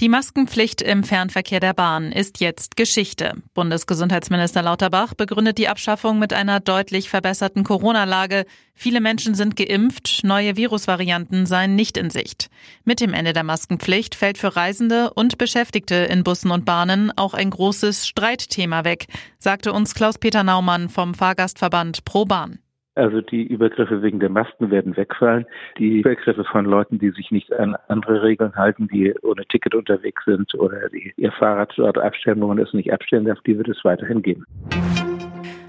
Die Maskenpflicht im Fernverkehr der Bahn ist jetzt Geschichte. Bundesgesundheitsminister Lauterbach begründet die Abschaffung mit einer deutlich verbesserten Corona-Lage. Viele Menschen sind geimpft, neue Virusvarianten seien nicht in Sicht. Mit dem Ende der Maskenpflicht fällt für Reisende und Beschäftigte in Bussen und Bahnen auch ein großes Streitthema weg, sagte uns Klaus-Peter Naumann vom Fahrgastverband Pro Bahn. Also die Übergriffe wegen der Masken werden wegfallen. Die Übergriffe von Leuten, die sich nicht an andere Regeln halten, die ohne Ticket unterwegs sind oder die ihr Fahrrad dort abstellen, wo man es nicht abstellen darf, die wird es weiterhin geben.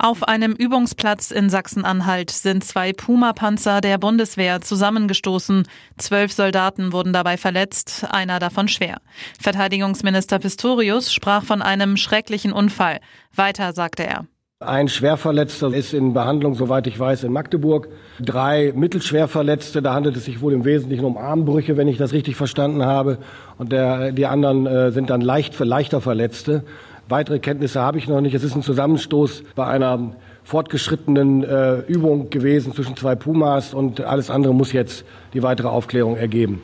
Auf einem Übungsplatz in Sachsen-Anhalt sind zwei Puma-Panzer der Bundeswehr zusammengestoßen. Zwölf Soldaten wurden dabei verletzt, einer davon schwer. Verteidigungsminister Pistorius sprach von einem schrecklichen Unfall. Weiter sagte er. Ein Schwerverletzter ist in Behandlung, soweit ich weiß, in Magdeburg. Drei Mittelschwerverletzte, da handelt es sich wohl im Wesentlichen um Armbrüche, wenn ich das richtig verstanden habe. Und der, die anderen äh, sind dann leicht für leichter Verletzte. Weitere Kenntnisse habe ich noch nicht. Es ist ein Zusammenstoß bei einer fortgeschrittenen äh, Übung gewesen zwischen zwei Pumas und alles andere muss jetzt die weitere Aufklärung ergeben.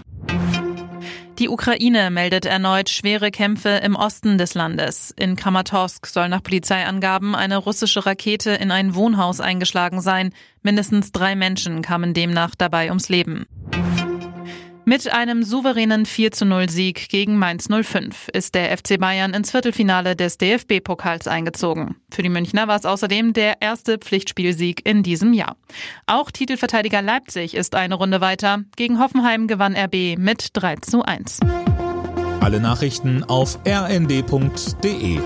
Die Ukraine meldet erneut schwere Kämpfe im Osten des Landes. In Kramatorsk soll nach Polizeiangaben eine russische Rakete in ein Wohnhaus eingeschlagen sein. Mindestens drei Menschen kamen demnach dabei ums Leben. Mit einem souveränen 4 zu 0 Sieg gegen Mainz 05 ist der FC Bayern ins Viertelfinale des DFB-Pokals eingezogen. Für die Münchner war es außerdem der erste Pflichtspielsieg in diesem Jahr. Auch Titelverteidiger Leipzig ist eine Runde weiter. Gegen Hoffenheim gewann RB mit 3 zu 1. Alle Nachrichten auf rnd.de